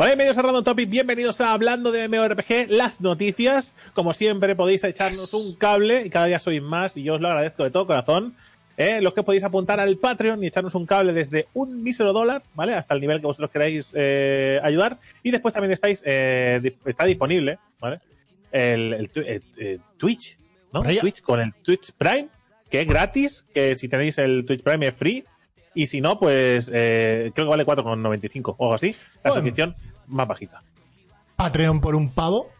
Hola, bienvenidos a Random Topic, bienvenidos a Hablando de MMORPG, las noticias. Como siempre podéis echarnos un cable y cada día sois más y yo os lo agradezco de todo corazón. Eh, los que podéis apuntar al Patreon y echarnos un cable desde un mísero dólar, ¿vale? Hasta el nivel que vosotros queráis eh, ayudar. Y después también estáis, eh, está disponible, ¿vale? El, el, el, el Twitch, ¿no? Twitch con el Twitch Prime, que es gratis, que si tenéis el Twitch Prime es free. Y si no, pues eh, creo que vale 4,95 o algo así. La Bueno. suscripción más bajita. Patreon por un pavo.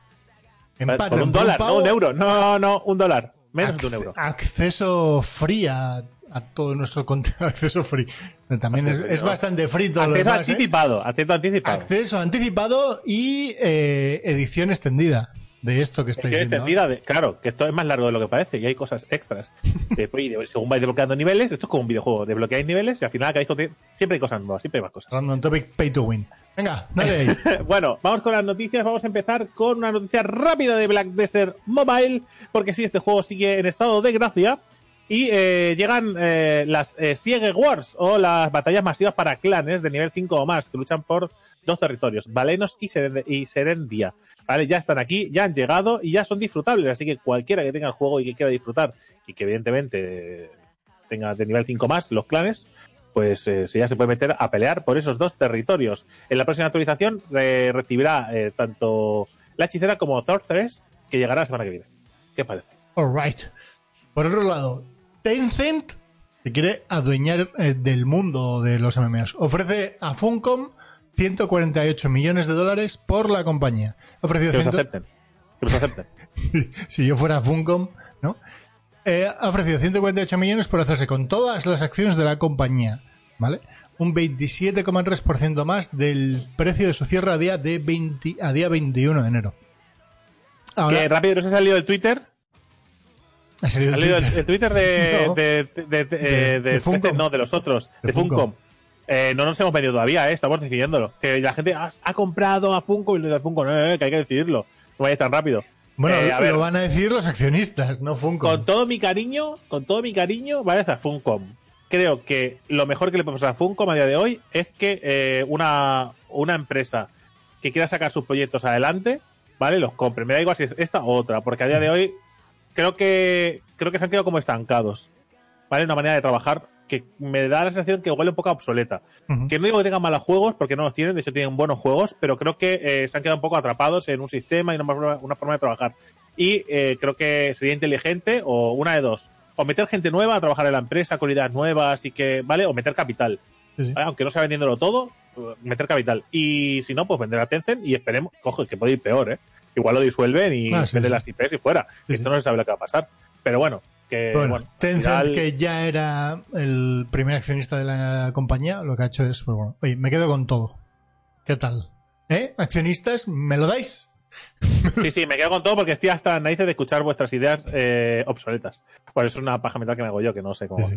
En Por Patreon un dólar, pavo, no un euro. No, no, un dólar. Menos de un euro. Acceso free a, a todo nuestro contenido. Acceso free. Pero también es, Acceso, es no. bastante free todo lo Acceso demás, ¿eh? anticipado, acceso anticipado. Acceso anticipado y eh, edición extendida de esto que estáis Edición viendo. extendida de- claro, que esto es más largo de lo que parece y hay cosas extras. Después, según vais desbloqueando niveles, esto es como un videojuego, desbloqueáis niveles y al final acabáis con... Siempre hay cosas nuevas, siempre hay más cosas. Random Topic Pay to Win. Venga, dale ahí. bueno, vamos con las noticias. Vamos a empezar con una noticia rápida de Black Desert Mobile, porque sí, este juego sigue en estado de gracia. Y eh, llegan eh, las eh, Siege Wars o las batallas masivas para clanes de nivel 5 o más que luchan por dos territorios, Valenos y, Seren- y Serendia. ¿Vale? Ya están aquí, ya han llegado y ya son disfrutables. Así que cualquiera que tenga el juego y que quiera disfrutar y que evidentemente tenga de nivel 5 más los clanes, pues eh, se- ya se puede meter a pelear por esos dos territorios. En la próxima actualización eh, recibirá eh, tanto la hechicera como Sorceress, que llegará la semana que viene. ¿Qué os parece? Alright. Por otro lado, Tencent se quiere adueñar del mundo de los MMOs. Ofrece a Funcom 148 millones de dólares por la compañía. Ha ofrecido Que los 100 acepten. Que los acepten. si yo fuera Funcom, ¿no? Eh, ha ofrecido 148 millones por hacerse con todas las acciones de la compañía, ¿vale? Un 27,3% más del precio de su cierre a día, de 20 a día 21 de enero. Ahora, que rápido, ¿no se ha salido el Twitter? ha salido ¿Ha el salido Twitter. el Twitter de, No. Funcom. no, de los otros, de, Funcom. Funcom. Eh, no nos hemos pedido todavía, eh, estamos decidiéndolo. Que la gente ha, ha comprado a Funko y lo de Funko, no, eh, que hay que decidirlo. No vaya tan rápido. Bueno, Eh, a ver, lo van a decir los accionistas, no Funcom. con todo mi cariño, con todo mi cariño, vaya a Funcom. Creo que lo mejor que le puede pasar a Funcom a día de hoy es que eh, una, una empresa que quiera sacar sus proyectos adelante, ¿vale? Los compre. Me da igual si es esta o otra, porque a día de hoy creo que creo que se han quedado como estancados. ¿Vale? Una manera de trabajar que me da la sensación que huele un poco obsoleta. Que no digo que tengan malos juegos, porque no los tienen, de hecho tienen buenos juegos, pero creo que eh, se han quedado un poco atrapados en un sistema y una, forma- una forma de trabajar. Y eh, creo que sería inteligente, o una de dos, o meter gente nueva a trabajar en la empresa con ideas nuevas y que, ¿vale? O meter capital. Sí, sí. ¿vale? Aunque no sea vendiéndolo todo, meter capital. Y si no, pues vender a Tencent y esperemos, cojo, que puede ir peor, ¿eh? Igual lo disuelven y Ah, sí, venden las IPs y fuera. Esto no se sabe lo que va a pasar. Pero bueno, que bueno, Tencent, final- que ya era el primer accionista de la compañía, lo que ha hecho es, pues bueno, oye, me quedo con todo. ¿Qué tal? ¿Eh? Accionistas, ¿me lo dais? Sí, sí, me quedo con todo porque estoy hasta las narices de escuchar vuestras ideas eh, obsoletas. Por eso es una paja mental que me hago yo, que no sé cómo.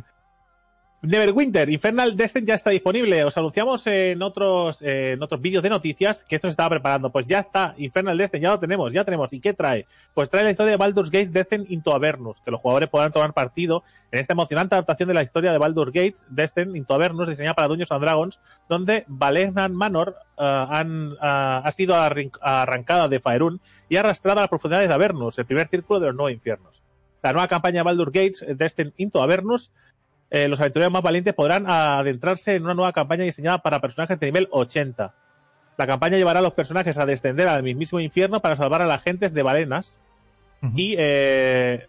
Neverwinter, Infernal Descent ya está disponible. Os anunciamos en otros, eh, en otros vídeos de noticias que esto se estaba preparando. Pues ya está, Infernal Descent, ya lo tenemos, ya tenemos. ¿Y qué trae? Pues trae la historia de Baldur's Gate Descent into Avernus, que los jugadores podrán tomar partido en esta emocionante adaptación de la historia de Baldur's Gate Descent into Avernus, diseñada para Dungeons and Dragons, donde Valenhan Manor eh, ah, ha sido arrancada de Faerun y arrastrada a las profundidades de Avernus, el primer círculo de los nueve infiernos. La nueva campaña de Baldur's Gate Descent into Avernus eh, los aventureros más valientes podrán adentrarse en una nueva campaña diseñada para personajes de nivel 80. La campaña llevará a los personajes a descender al mismísimo infierno para salvar a las gentes de Valenas Ujú. y, eh,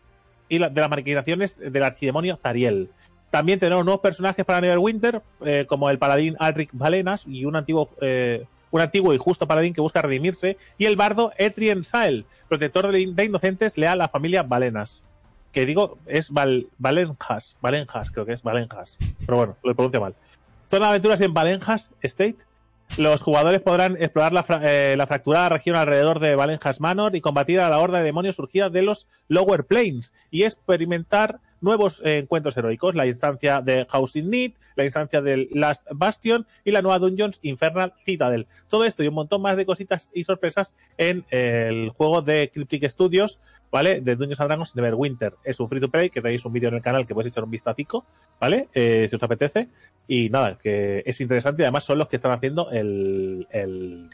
y la- de las maquinaciones del archidemonio Zariel. También tendremos nuevos personajes para Neverwinter, eh, como el paladín Alric Valenas y un antiguo, eh, un antiguo y justo paladín que busca redimirse, y el bardo Etrien Sael, protector de, de inocentes leal a la familia Valenas. Que digo, es Val, Valenjas, Valenjas, creo que es Valenjas. Pero bueno, lo pronuncio mal. Zona de aventuras en Valenjas State. Los jugadores podrán explorar la, eh, la fracturada región alrededor de Valenjas Manor y combatir a la horda de demonios surgida de los Lower Planes y experimentar nuevos eh, encuentros heroicos, la instancia de House in Need, la instancia del Last Bastion y la nueva Dungeons Infernal Citadel. Todo esto y un montón más de cositas y sorpresas en el juego de Cryptic Studios, ¿vale? De Dungeons and Dragons Neverwinter. Es un free to play que tenéis un vídeo en el canal que podéis echar un vistacico, ¿vale? Eh, si os apetece. Y nada, que es interesante además son los que están haciendo el, el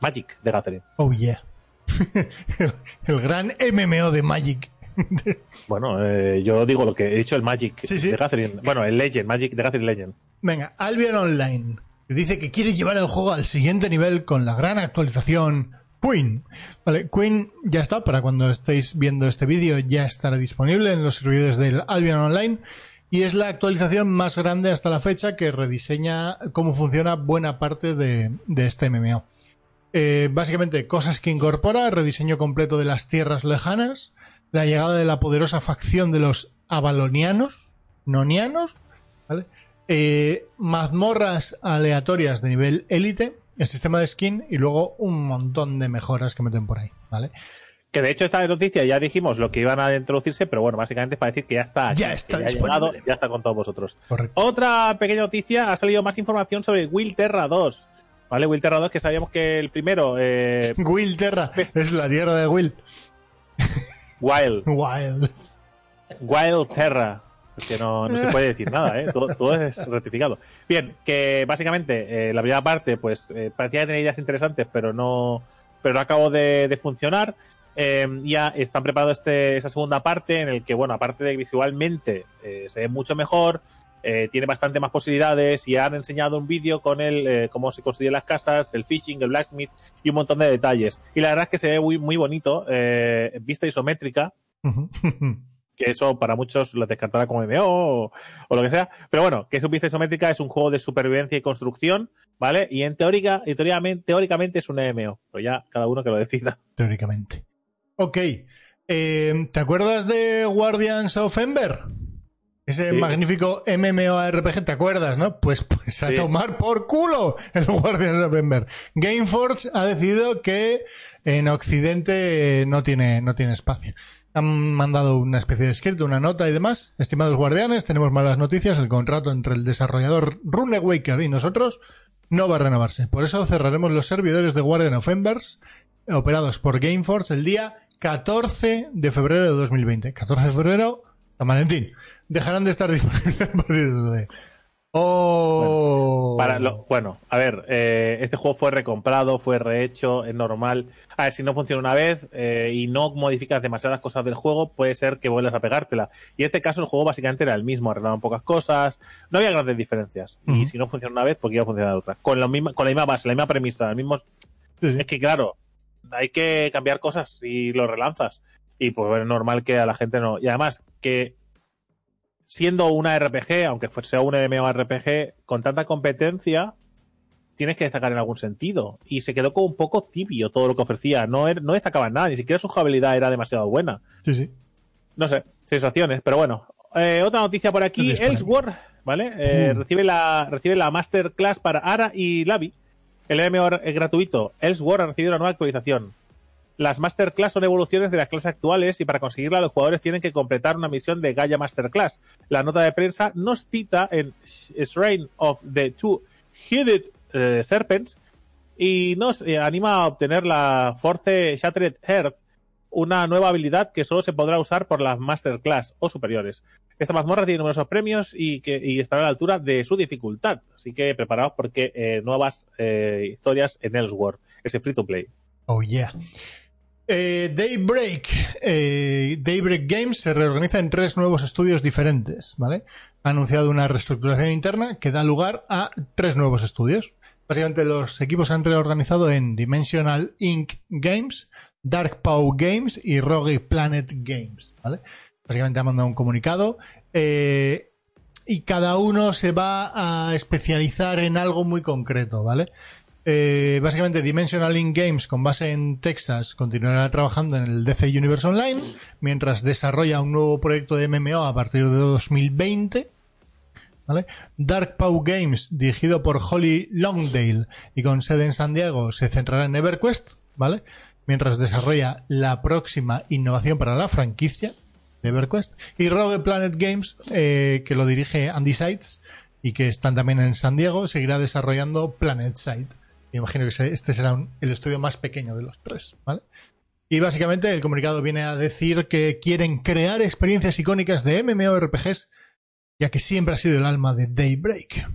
Magic de Gathering. Oh yeah. el gran MMO de Magic. Bueno, eh, yo digo lo que he dicho, el Magic Sí, sí. de Gathering. Bueno, el Legend, Magic de Gathering Legend. Venga, Albion Online. Dice que quiere llevar el juego al siguiente nivel con la gran actualización Queen. Vale, Queen ya está, para cuando estéis viendo este vídeo ya estará disponible en los servidores del Albion Online. Y es la actualización más grande hasta la fecha que rediseña cómo funciona buena parte de, de este MMO. Eh, básicamente, cosas que incorpora, rediseño completo de las tierras lejanas, la llegada de la poderosa facción de los avalonianos, nonianos, ¿vale? Eh, mazmorras aleatorias de nivel élite, el sistema de skin y luego un montón de mejoras que meten por ahí, ¿vale? Que de hecho esta noticia ya dijimos lo que iban a introducirse, pero bueno, básicamente es para decir que ya está Ya está ya llegado, ya está con todos vosotros. Correcto. Otra pequeña noticia, ha salido más información sobre Will Terra 2. ¿Vale? Will Terra 2, que sabíamos que el primero, eh, Will Terra, es la tierra de Will. Wild, Wild. Wild Terra. Que no, no se puede decir nada, ¿eh? todo, todo es rectificado. Bien, que básicamente eh, la primera parte, pues eh, parecía tener ideas interesantes, pero no, pero no acabó de, de funcionar. Eh, ya están preparando este, esa segunda parte en el que, bueno, aparte de que visualmente eh, se ve mucho mejor, eh, tiene bastante más posibilidades y han enseñado un vídeo con el eh, cómo se construyen las casas, el fishing, el blacksmith y un montón de detalles. Y la verdad es que se ve muy, muy bonito, eh, vista isométrica, que eso para muchos lo descartará como MMO o, o lo que sea. Pero bueno, que es un vista isométrica, es un juego de supervivencia y construcción, ¿vale? Y en teórica, y teóricamente, teóricamente es un MMO. Pero ya cada uno que lo decida. Teóricamente. Ok. ¿Te acuerdas de Guardians of Ember? Ese Sí. magnífico MMORPG, ¿te acuerdas, no? Pues, pues a Sí. tomar por culo el Guardians of Ember. Gameforce ha decidido que en Occidente no tiene, no tiene espacio. Han mandado una especie de escrito, una nota y demás. Estimados guardianes, tenemos malas noticias. El contrato entre el desarrollador Runewaker y nosotros no va a renovarse. Por eso cerraremos los servidores de Guardian of Embers operados por Gameforce el día 14 de febrero de 2020. 14 de febrero, San Valentín. Dejarán de estar disponibles a partir de... Oh. Para lo- bueno, a ver, eh, este juego fue recomprado, fue rehecho, es normal. A ver, si no funciona una vez eh, y no modificas demasiadas cosas del juego, puede ser que vuelvas a pegártela. Y en este caso el juego básicamente era el mismo, arreglaban pocas cosas, no había grandes diferencias. Y si no funciona una vez, pues iba a funcionar otra. Con la misma, con la misma base, la misma premisa, el mismo... Sí, sí. Es que claro, hay que cambiar cosas y lo relanzas. Y pues es normal que a la gente no. Y además, que siendo una RPG, aunque fuese sea un MMORPG, con tanta competencia, tienes que destacar en algún sentido. Y se quedó como un poco tibio todo lo que ofrecía. No, er- no destacaba nada, ni siquiera su jugabilidad era demasiado buena. Sí, sí. No sé, sensaciones, pero bueno. Eh, otra noticia por aquí, Elsewhere, ¿vale? Eh, Uh. recibe, la, recibe la Masterclass para Ara y Lavi. El MMO es gratuito. Elsewhere ha recibido una nueva actualización. Las Masterclass son evoluciones de las clases actuales y para conseguirla los jugadores tienen que completar una misión de Gaia Masterclass. La nota de prensa nos cita en Shrine of the Two-Headed eh, Serpents y nos eh, anima a obtener la Force Shattered Earth, una nueva habilidad que solo se podrá usar por las Masterclass o superiores. Esta mazmorra tiene numerosos premios y, que, estará a la altura de su dificultad. Así que preparaos porque eh, nuevas historias en Elsewhere, ese free to play. Oh, yeah. Eh, Daybreak. eh, Daybreak Games se reorganiza en tres nuevos estudios diferentes, ¿vale? Ha anunciado una reestructuración interna que da lugar a tres nuevos estudios. Básicamente los equipos se han reorganizado en Dimensional Inc. Games, Dark Paw Games y Rogue Planet Games, ¿vale? Básicamente ha mandado un comunicado eh, y cada uno se va a especializar en algo muy concreto, ¿vale? Eh, básicamente Dimensional. Games con base en Texas continuará trabajando en el DC Universe Online mientras desarrolla un nuevo proyecto de MMO a partir de 2020 ¿vale? Dark Paw Games, dirigido por Holly Longdale y con sede en San Diego, se centrará en EverQuest, ¿vale? Mientras desarrolla la próxima innovación para la franquicia de EverQuest. Y Rogue Planet Games, eh, que lo dirige Andy Sides y que están también en San Diego, seguirá desarrollando Planet Side. Me imagino que este será el estudio más pequeño de los tres, ¿vale? Y básicamente el comunicado viene a decir que quieren crear experiencias icónicas de MMORPGs, ya que siempre ha sido el alma de Daybreak.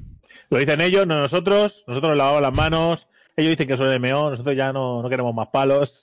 Lo dicen ellos, no nosotros. Nosotros lavamos las manos. Ellos dicen que son MMO, nosotros ya no, queremos más palos.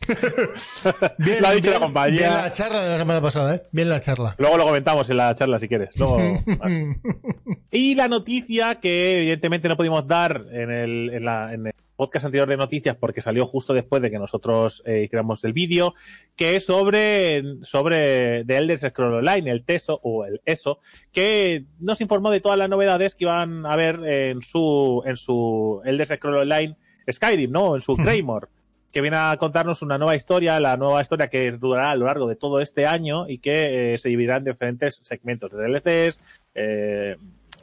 bien, lo ha dicho la compañía. Bien la charla de la semana pasada, ¿eh? Bien la charla. Luego lo comentamos en la charla si quieres. Y la noticia que evidentemente no pudimos dar en el, en la, en el podcast anterior de noticias porque salió justo después de que nosotros eh, hiciéramos el vídeo, que es sobre, sobre The Elder Scrolls Online, el TESO o el ESO, que nos informó de todas las novedades que iban a ver en su, en su Elder Scrolls Online Skyrim, ¿no? En su Claymore. que viene a contarnos una nueva historia, la nueva historia que durará a lo largo de todo este año y que eh, se dividirá en diferentes segmentos de DLCs, eh,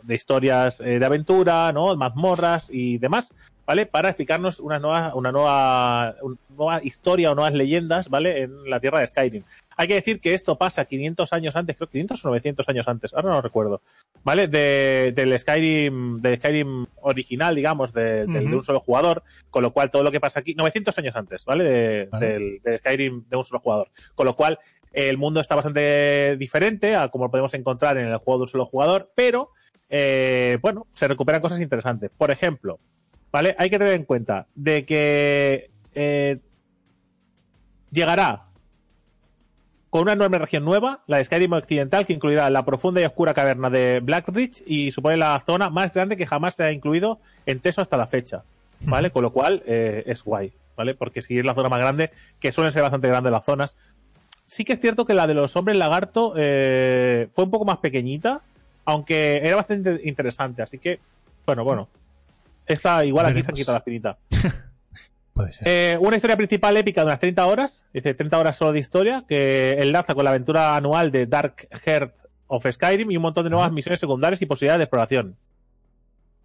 de historias de aventura, ¿no? Mazmorras y demás. ¿Vale? Para explicarnos una nueva, una nueva, una nueva historia o nuevas leyendas, ¿vale? En la tierra de Skyrim. Hay que decir que esto pasa 500 años antes, creo 500 o 900 años antes, ahora no lo recuerdo, ¿vale? De, del Skyrim, del Skyrim original, digamos, de, un solo jugador, con lo cual todo lo que pasa aquí, 900 años antes, ¿vale? De, Del, Skyrim de un solo jugador, con lo cual el mundo está bastante diferente a como lo podemos encontrar en el juego de un solo jugador, pero eh, bueno, se recuperan cosas interesantes. Por ejemplo, ¿vale? Hay que tener en cuenta de que eh, llegará con una enorme región nueva, la de Skyrim Occidental, que incluirá la profunda y oscura caverna de Blackridge y supone la zona más grande que jamás se ha incluido en Teso hasta la fecha, ¿vale? Con lo cual eh, es guay, ¿vale? Porque si es la zona más grande, que suelen ser bastante grandes las zonas. Sí que es cierto que la de los hombres lagarto eh, fue un poco más pequeñita, aunque era bastante interesante, así que, bueno, bueno, esta igual aquí se han quitado la espinita. Puede ser. Eh, una historia principal épica de unas 30 horas, dice 30 horas solo de historia, que enlaza con la aventura anual de Dark Heart of Skyrim y un montón de nuevas misiones secundarias y posibilidades de exploración.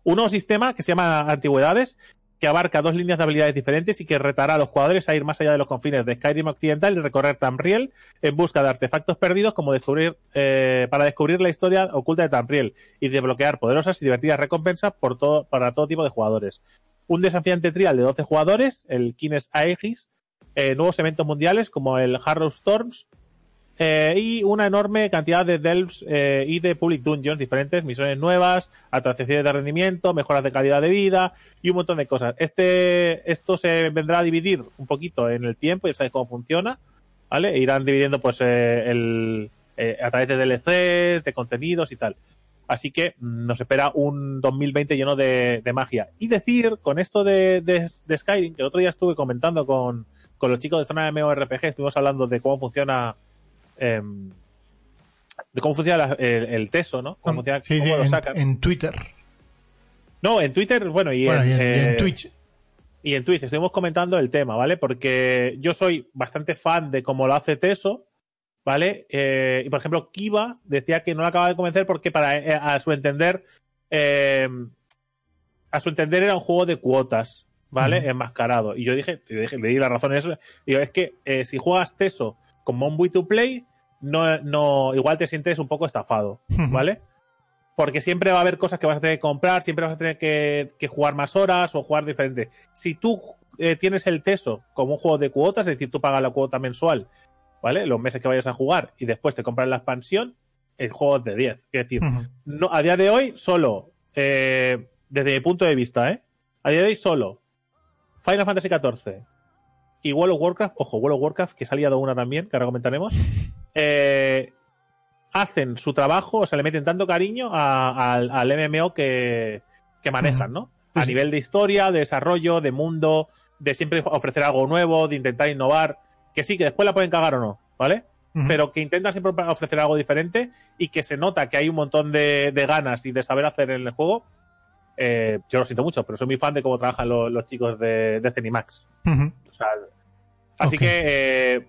Un nuevo sistema que se llama Antigüedades, que abarca dos líneas de habilidades diferentes y que retará a los jugadores a ir más allá de los confines de Skyrim Occidental y recorrer Tamriel en busca de artefactos perdidos como descubrir eh, para descubrir la historia oculta de Tamriel y desbloquear poderosas y divertidas recompensas por todo, para todo tipo de jugadores. Un desafiante trial de 12 jugadores, el Kines Aegis, eh, nuevos eventos mundiales como el Harrow Storms, eh, y una enorme cantidad de delves eh, y de public dungeons diferentes, misiones nuevas, atracciones de rendimiento, mejoras de calidad de vida y un montón de cosas. Este, esto se vendrá a dividir un poquito en el tiempo, ya sabéis cómo funciona, ¿vale? E irán dividiendo pues eh, el, a través de DLCs, de contenidos y tal. Así que mm, nos espera un 2020 lleno de, magia. Y decir, con esto de, de, Skyrim, que el otro día estuve comentando con, con los chicos de zona de MMORPG, estuvimos hablando de cómo funciona Em, de cómo funciona el, TESO, ¿no? Cómo, funciona, cómo lo sacan. En, Twitter. No, en Twitter, bueno, y, en, eh, Twitch. Y en Twitch estuvimos comentando el tema, ¿vale? Porque yo soy bastante fan de cómo lo hace Teso, ¿vale? Eh, y por ejemplo, Kiva decía que no lo acaba de convencer porque para eh, a su entender, em, a su entender era un juego de cuotas, ¿vale? Enmascarado. Y yo dije, le di la razón en eso. Digo, es que si juegas Teso como un to play, no, no, igual te sientes un poco estafado, ¿vale? Porque siempre va a haber cosas que vas a tener que comprar, siempre vas a tener que, jugar más horas o jugar diferente. Si tú eh, tienes el TESO como un juego de cuotas, es decir, tú pagas la cuota mensual, ¿vale? Los meses que vayas a jugar y después te compras la expansión, el juego es de 10. Es decir, no, a día de hoy, solo, eh, desde mi punto de vista, ¿eh? A día de hoy, solo Final Fantasy XIV, y World of Warcraft, ojo, World of Warcraft, que se ha liado una también, que ahora comentaremos, eh, hacen su trabajo, o sea, le meten tanto cariño al, MMO que, manejan, ¿no? A nivel de historia, de desarrollo, de mundo, de siempre ofrecer algo nuevo, de intentar innovar, que sí, que después la pueden cagar o no, ¿vale? Pero que intentan siempre ofrecer algo diferente y que se nota que hay un montón de, ganas y de saber hacer en el juego. Eh, yo lo siento mucho, pero soy muy fan de cómo trabajan los, chicos de, de Cenimax. O sea, Así que eh,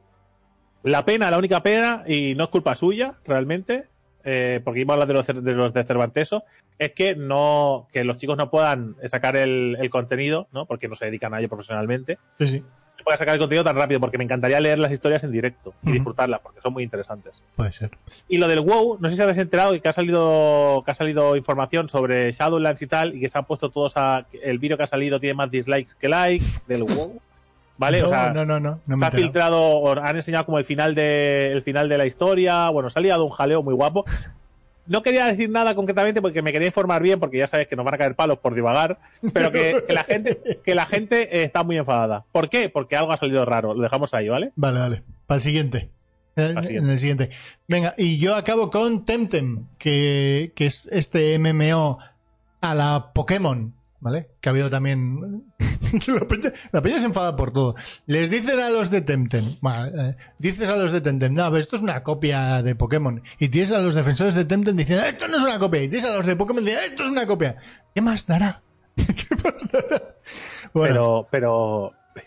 la pena, la única pena, y no es culpa suya, realmente, eh, porque iba a hablar de los, de los de Cervanteso, es que no que los chicos no puedan sacar el, el contenido, ¿no? Porque no se dedican a ello profesionalmente. Sí, sí. No puedan sacar el contenido tan rápido, porque me encantaría leer las historias en directo y disfrutarlas, porque son muy interesantes. Puede ser. Y lo del WoW, no sé si has enterado que ha salido que ha salido información sobre Shadowlands y tal, y que se han puesto todos a. El vídeo que ha salido tiene más dislikes que likes del WoW. ¿Vale? no, o sea, no, no, no. se ha filtrado, han enseñado como el final de el final de la historia. Bueno, se ha liado un jaleo muy guapo. No quería decir nada concretamente porque me quería informar bien, porque ya sabes que nos van a caer palos por divagar, pero que, que la gente, que la gente eh, está muy enfadada. ¿Por qué? Porque algo ha salido raro. Lo dejamos ahí, ¿vale? Vale, vale. Para el siguiente. Eh, el siguiente. En el siguiente. Venga, y yo acabo con Temtem, que, que es este MMO a la Pokémon, ¿vale? Que ha habido también... la, peña, la peña se enfada por todo. Les dicen a los de Temtem, vale, eh, dices a los de Temtem, no, ver, esto es una copia de Pokémon. Y tienes a los defensores de Temtem diciendo, esto no es una copia. Y tienes a los de Pokémon diciendo, esto es una copia. ¿Qué más dará? ¿Qué más dará? Bueno, Pero, pero,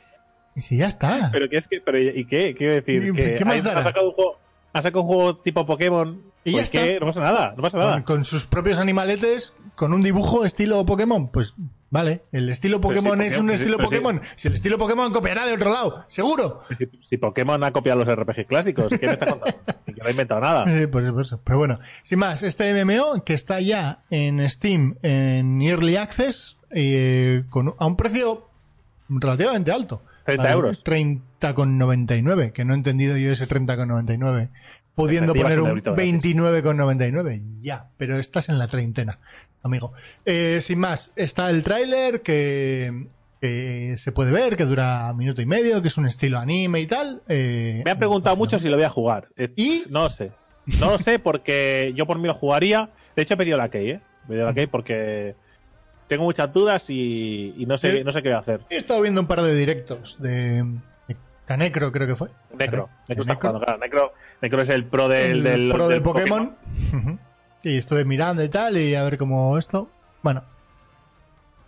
y si ya está. pero qué es que, pero ¿y qué? Quiero decir, ¿Y que qué más hay- dará? ha sacado un juego, ha sacado un juego tipo Pokémon. Y ya ¿Por qué? está. No pasa nada, no pasa nada. con, con sus propios animaletes, con un dibujo estilo Pokémon, pues vale, el estilo sí, Pokémon es Pokémon, un sí, estilo sí. Pokémon. Si el estilo Pokémon copiará de otro lado, seguro. Si, Pokémon ha copiado los RPG clásicos, ¿qué me estás contando? Que no ha inventado nada. Eh, por eso, por eso. Pero bueno, sin más, este MMO que está ya en Steam en Early Access eh, con, a un precio relativamente alto. 30 euros. 30,99, que no he entendido yo ese 30,99. Pudiendo poner un un eurito gratis. 29,99. Ya, pero estás en la treintena, amigo. Eh, sin más, está el tráiler que, que se puede ver, que dura minuto y medio, que es un estilo anime y tal. Eh, Me han preguntado mucho si lo voy a jugar. Eh, ¿Y? No lo sé. No lo sé porque yo por mí lo jugaría. De hecho, he pedido la key, ¿eh? He pedido la key porque tengo muchas dudas y, y no, sé, Sí. no sé qué voy a hacer. He estado viendo un par de directos de, Canecro, creo que fue. Necro. Necro está Necro. jugando, claro. Necro, Necro es el pro del, el del, pro del de Pokémon. Y estuve mirando y tal, y a ver cómo esto. Bueno,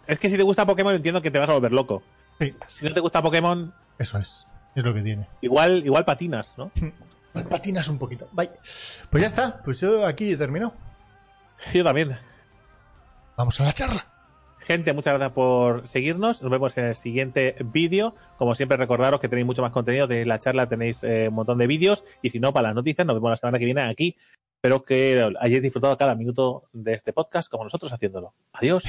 Es que si te gusta Pokémon entiendo que te vas a volver loco. sí, Si no te gusta Pokémon, eso es. Es lo que tiene. igual, igual patinas, ¿no? Patinas un poquito. Bye. Pues ya está. Pues yo aquí he terminado. Yo también. Vamos a la charla. Gente, muchas gracias por seguirnos. Nos vemos en el siguiente vídeo. Como siempre, recordaros que tenéis mucho más contenido. Tenéis la charla, tenéis eh, un montón de vídeos. Y si no, para las noticias, nos vemos la semana que viene aquí. Espero que hayáis disfrutado cada minuto de este podcast como nosotros haciéndolo. Adiós.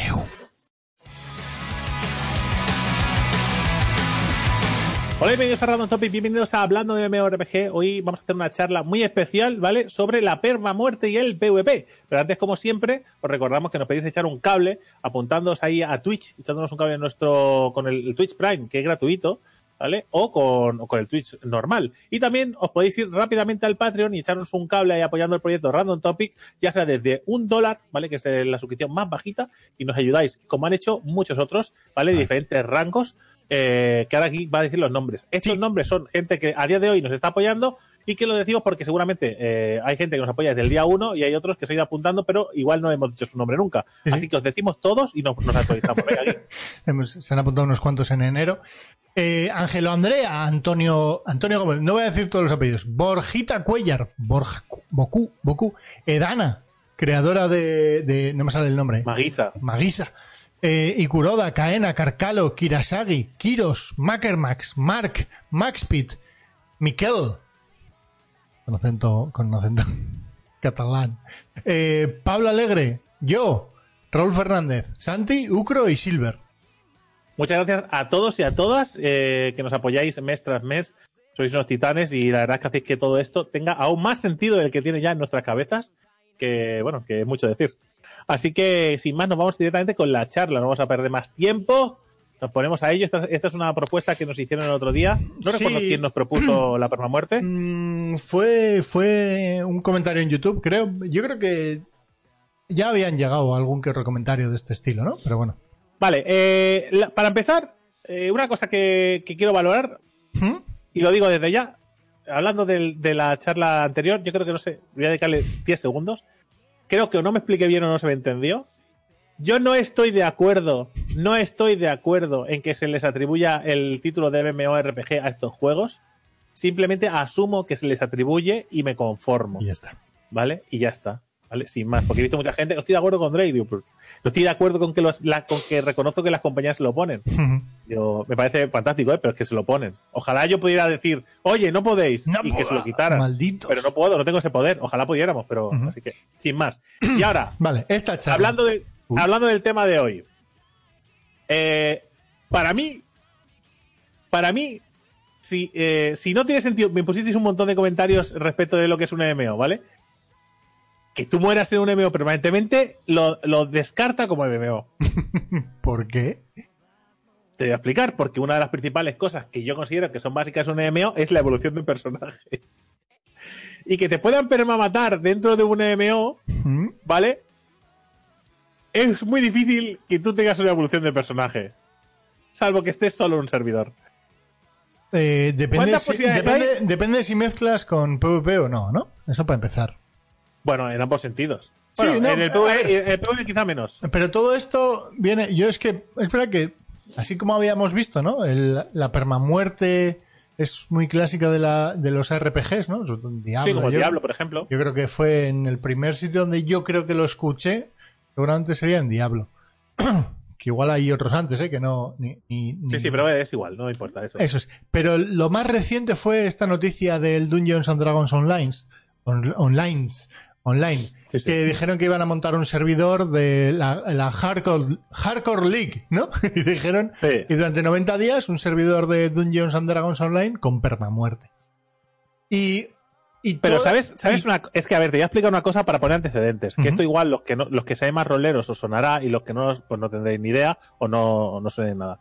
Hola y bienvenidos a Random Topic, bienvenidos a Hablando de MMORPG. Hoy vamos a hacer una charla muy especial, ¿vale? Sobre la perma muerte y el PvP. Pero antes, como siempre, os recordamos que nos podéis echar un cable apuntándoos ahí a Twitch, echándonos un cable en nuestro, con el, el Twitch Prime, que es gratuito, ¿vale? O con, o con el Twitch normal. Y también os podéis ir rápidamente al Patreon y echarnos un cable ahí apoyando el proyecto Random Topic, ya sea desde un dólar, ¿vale? Que es la suscripción más bajita, y nos ayudáis, como han hecho muchos otros, ¿vale? De diferentes rangos, eh, que ahora aquí va a decir los nombres. Estos Sí. nombres son gente que a día de hoy nos está apoyando y que lo decimos porque seguramente eh, hay gente que nos apoya desde el día uno y hay otros que se han ido apuntando, pero igual no hemos dicho su nombre nunca. Sí, sí. Así que os decimos todos y nos, nos actualizamos. Venga, se han apuntado unos cuantos en enero. Eh, Ángelo Andrea, Antonio, Antonio Gómez, no voy a decir todos los apellidos. Borjita Cuellar, Borja, Boku, Boku, Edana, creadora de, de- no me sale el nombre. Maguisa. Magisa. Eh, Ikuroda, Kaena, Karkalo, Kirasagi, Kiros, Makermax, Mark, Maxpit, Miquel. Con acento, con acento catalán. Eh, Pablo Alegre, yo, Raúl Fernández, Santi, Ucro y Silver. Muchas gracias a todos y a todas eh, que nos apoyáis mes tras mes. Sois unos titanes y la verdad es que hacéis que todo esto tenga aún más sentido del que tiene ya en nuestras cabezas, que bueno, que es mucho decir. Así que sin más nos vamos directamente con la charla, no vamos a perder más tiempo. Nos ponemos a ello. Esta, esta es una propuesta que nos hicieron el otro día. No Sí. recuerdo quién nos propuso la permamuerte. Mm, fue, fue un comentario en YouTube, creo. Yo creo que ya habían llegado algún que otro comentario de este estilo, ¿no? Pero bueno. Vale, eh, la- para empezar, eh, una cosa que, que quiero valorar, ¿Mm? y lo digo desde ya, hablando de, la charla anterior, yo creo que no sé, voy a dedicarle 10 segundos. Creo que o no me expliqué bien o no se me entendió. Yo no estoy de acuerdo, no estoy de acuerdo en que se les atribuya el título de MMORPG a estos juegos. Simplemente asumo que se les atribuye y me conformo, Y ya está. ¿vale? Y ya está. ¿vale? Sin más, porque he visto mucha gente, no estoy de acuerdo con Drake, no estoy de acuerdo con que, los, la, con que reconozco que las compañías se lo ponen. Yo, me parece fantástico, ¿eh? pero es que se lo ponen. Ojalá yo pudiera decir, oye, no podéis, No y que se lo quitaran. malditos. Pero no puedo, no tengo ese poder. Ojalá pudiéramos, pero así que, sin más. Y ahora, Vale, esta charla. hablando, de, hablando del tema de hoy. Eh, para mí, para mí, si, eh, si no tiene sentido, me pusisteis un montón de comentarios respecto de lo que es un MMO, ¿vale? Que tú mueras en un MMO permanentemente lo, lo descarta como MMO. ¿Por qué? Te voy a explicar, porque una de las principales cosas que yo considero que son básicas en un MMO es la evolución del personaje. Y que te puedan permamatar dentro de un MMO, ¿Mm? ¿vale? Es muy difícil que tú tengas una evolución de personaje. Salvo que estés solo en un servidor. Eh, depende, ¿Cuántas si, posibilidades depende, hay? depende si mezclas con PvP o no, ¿no? Eso para empezar. Bueno, en ambos sentidos. Sí, no, en el PvE, ver. en el PvE quizá menos. Pero todo esto viene. Yo es que. Es verdad que. Así como habíamos visto, ¿no? El- la permamuerte es muy clásica de, la, de los RPGs, ¿no? Diablo. sí, como yo, Diablo, por ejemplo. yo creo que fue en el primer sitio donde yo creo que lo escuché. Seguramente sería en Diablo. que igual hay otros antes, ¿eh? Que no. Ni, ni- ni- Sí, sí, pero es igual, no importa eso. Eso es. Pero lo más reciente fue esta noticia del Dungeons and Dragons Online. On- Online. Online. Sí, sí. Que dijeron que iban a montar un servidor de la, la Hardcore, Hardcore League, ¿no? Y dijeron Sí. y durante 90 días un servidor de Dungeons and Dragons Online con permamuerte. Y, y Pero todo- sabes, sabes y- una es que a ver, te voy a explicar una cosa para poner antecedentes, que esto igual los que no, los que sean más roleros os sonará y los que no pues no tendréis ni idea o no, no suenen nada.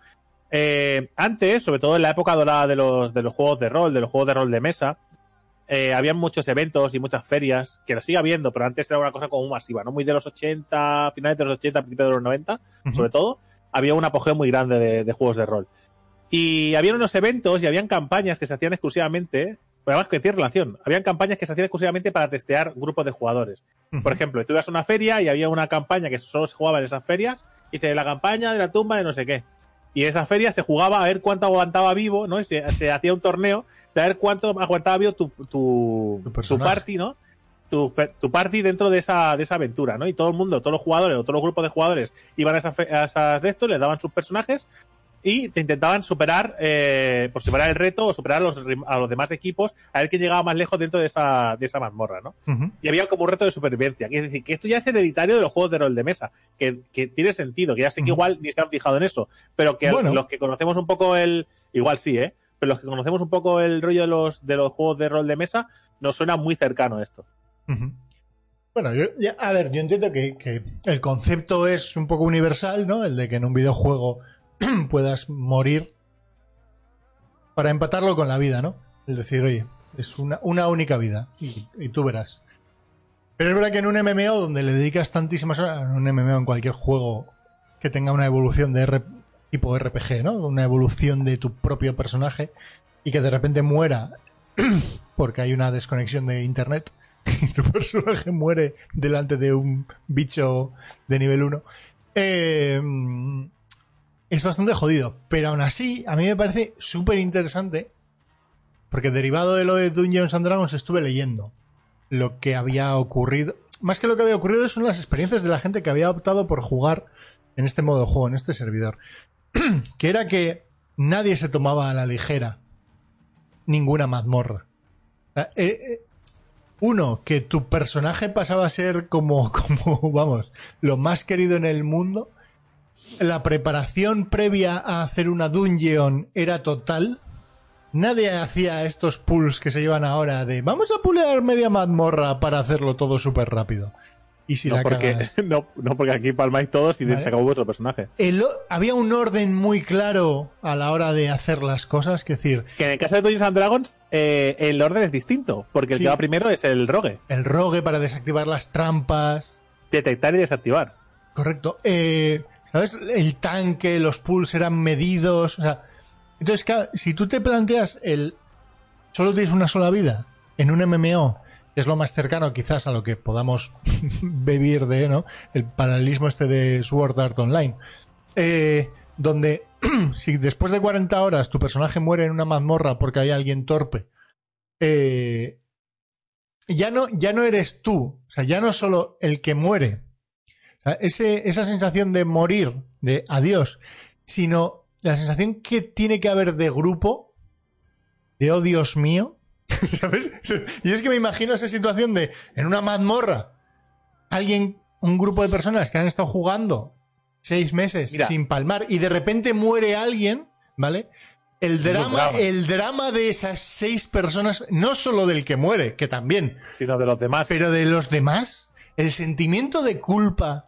Eh, antes, sobre todo en la época dorada de los, de los juegos de rol, de los juegos de rol de mesa, eh, habían muchos eventos y muchas ferias, que lo sigue habiendo, pero antes era una cosa como masiva, ¿no? Muy de los 80, finales de los 80, principios de los 90, Ujú. sobre todo, había un apogeo muy grande de, de juegos de rol. Y habían unos eventos y habían campañas que se hacían exclusivamente, además que tiene relación, habían campañas que se hacían exclusivamente para testear grupos de jugadores. Por ejemplo, tú ibas a una feria y había una campaña que solo se jugaba en esas ferias, y te la campaña de la tumba de no sé qué. Y en esa feria se jugaba a ver cuánto aguantaba vivo, ¿no? Y se, se hacía un torneo de a ver cuánto aguantaba vivo tu, tu, Tu party, ¿no? Tu, tu party dentro de esa, de esa aventura, ¿no? Y todo el mundo, todos los jugadores o todos los grupos de jugadores iban a, esa a esas de estos, les daban sus personajes y te intentaban superar, eh, por superar el reto o superar a los, a los demás equipos, a ver quién llegaba más lejos dentro de esa, de esa mazmorra, ¿no? Y había como un reto de supervivencia. Es decir, que esto ya es hereditario de los juegos de rol de mesa, que, que tiene sentido, que ya sé que igual ni se han fijado en eso, pero que Bueno. los que conocemos un poco el. Igual sí, ¿eh? Pero los que conocemos un poco el rollo de los, de los juegos de rol de mesa, nos suena muy cercano esto. Bueno, yo, ya- a ver, yo entiendo que, que el concepto es un poco universal, ¿no? El de que en un videojuego puedas morir para empatarlo con la vida, ¿no? Es decir, oye, es una, única vida y, y tú verás. Pero es verdad que en un MMO donde le dedicas tantísimas horas, en un MMO en cualquier juego que tenga una evolución de R- tipo RPG, ¿no? Una evolución de tu propio personaje y que de repente muera porque hay una desconexión de internet y tu personaje muere delante de un bicho de nivel 1, eh, es bastante jodido. Pero aún así, a mí me parece súper interesante, porque derivado de lo de Dungeons and Dragons estuve leyendo lo que había ocurrido. Más que lo que había ocurrido son las experiencias de la gente que había optado por jugar en este modo de juego, en este servidor. que era que nadie se tomaba a la ligera ninguna mazmorra. Sea, eh, eh, uno, que tu personaje pasaba a ser como, como, vamos, lo más querido en el mundo. La preparación previa a hacer una dungeon era total. Nadie hacía estos pulls que se llevan ahora de vamos a pulear media mazmorra para hacerlo todo súper rápido. Y si no, la porque, cagas- no, no porque aquí palmáis todos y Vale. se acabó vuestro personaje. El había un orden muy claro a la hora de hacer las cosas, que decir, Que en el caso de Dungeons and Dragons, eh, el orden es distinto, porque el Sí. que va primero es el rogue. el rogue para desactivar las trampas, Detectar y desactivar. Correcto. Eh, ¿Sabes? El tanque, los pulls eran medidos. O sea, entonces, claro, si tú te planteas el. Solo tienes una sola vida en un MMO, es lo más cercano quizás a lo que podamos vivir de, ¿no? El paralelismo este de Sword Art Online. Eh, donde si después de 40 horas tu personaje muere en una mazmorra porque hay alguien torpe, eh, ya no, ya no eres tú, o sea, ya no solo el que muere, o sea, ese, esa sensación de morir, de adiós, sino la sensación que tiene que haber de grupo, de oh Dios mío, ¿sabes? Y es que me imagino esa situación de, en una mazmorra, alguien, un grupo de personas que han estado jugando seis meses Mira. sin palmar y de repente muere alguien, ¿vale? El drama. el drama de esas seis personas, no solo del que muere, que también, Sino de los demás. pero de los demás, el sentimiento de culpa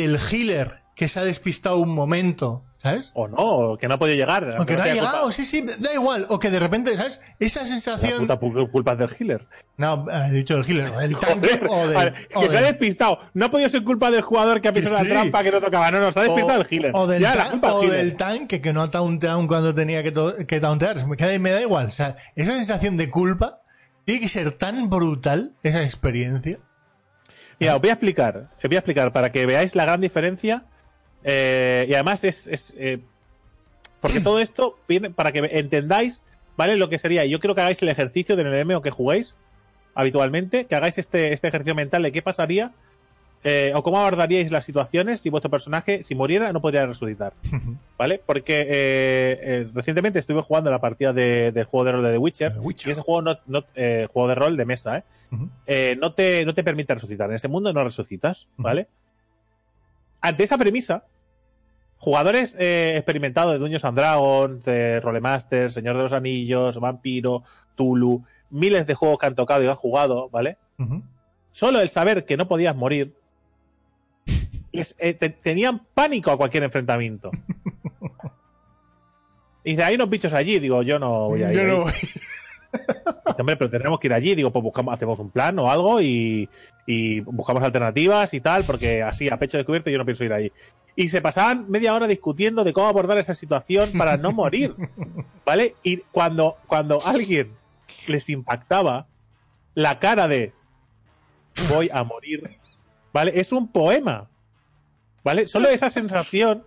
del healer que se ha despistado un momento, ¿sabes? O no, o que no ha podido llegar. O que no ha llegado, culpa- sí, sí, da igual. O que de repente, ¿sabes? Esa La sensación. puta pu- culpa del healer. No, he dicho el healer, o del tanque, Joder, o a ver, del. que o se ha del- despistado. No ha podido ser culpa del jugador que ha pisado Sí. la trampa que no tocaba. No, no, se ha despistado o- el healer. O del, ya, la culpa o del del tanque que no ha taunteado cuando tenía que, que tauntear. Me, queda- me da igual. O sea, esa sensación de culpa tiene que ser tan brutal, esa experiencia. Mira, os voy a explicar. Os voy a explicar para que veáis la gran diferencia. eh, y además es. eh, porque todo esto viene para que entendáis, ¿vale? Lo que sería. Yo quiero que hagáis el ejercicio del MMO que juguéis habitualmente. Que hagáis este, este ejercicio mental de qué pasaría. Eh, o cómo abordaríais las situaciones si vuestro personaje, si muriera, no podría resucitar. ¿Vale? Porque eh, eh, recientemente estuve jugando la partida de- del juego de rol de The Witcher. The Witcher. Y ese juego no, no- juego de rol de mesa, ¿eh? Eh, no, te, no te permite resucitar. En este mundo no resucitas. ¿vale? Ante esa premisa, jugadores experimentados de Dungeons and Dragons, de Rolemaster, Señor de los Anillos, Vampiro, Tulu, miles de juegos que han tocado y han jugado, ¿vale? Solo el saber que no podías morir, eh, te- tenían pánico a cualquier enfrentamiento. Y dice, hay unos bichos allí, digo, yo no voy a ir. Yo no voy. Hombre, pero tenemos que ir allí. Digo, pues buscamos, hacemos un plan o algo y, y buscamos alternativas y tal, porque así, a pecho descubierto, yo no pienso ir allí. Y se pasaban media hora discutiendo de cómo abordar esa situación para no morir. ¿Vale? Y cuando, cuando alguien les impactaba la cara de voy a morir, ¿vale? Es un poema. ¿Vale? Solo esa sensación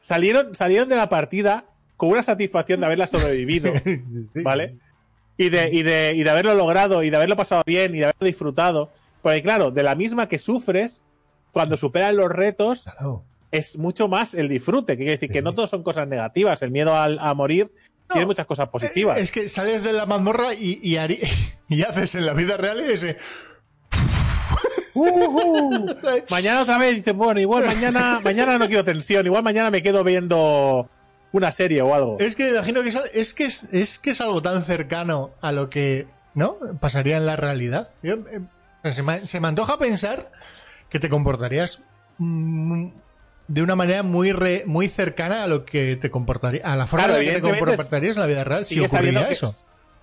salieron, salieron de la partida con una satisfacción de haberla sobrevivido. ¿vale? Y de, y, de, y de haberlo logrado, y de haberlo pasado bien, y de haberlo disfrutado. Porque claro, de la misma que sufres, cuando superas los retos, Claro. es mucho más el disfrute. Que quiere decir que no todos son cosas negativas. El miedo al- a, morir tiene muchas cosas positivas. Eh, Es que sales de la mazmorra y, y, y haces en la vida real ese. Ujú. mañana otra vez dices, bueno, igual mañana, mañana no quiero tensión, igual mañana me quedo viendo una serie o algo. Es que imagino que es, que es, es que es algo tan cercano a lo que no pasaría en la realidad. Yo, eh, sea, se, me, se me antoja pensar que te comportarías mm, de una manera muy re- muy cercana a lo que te comportaría, a la forma Claro, en la que te comportarías en la vida real si ocurriría que,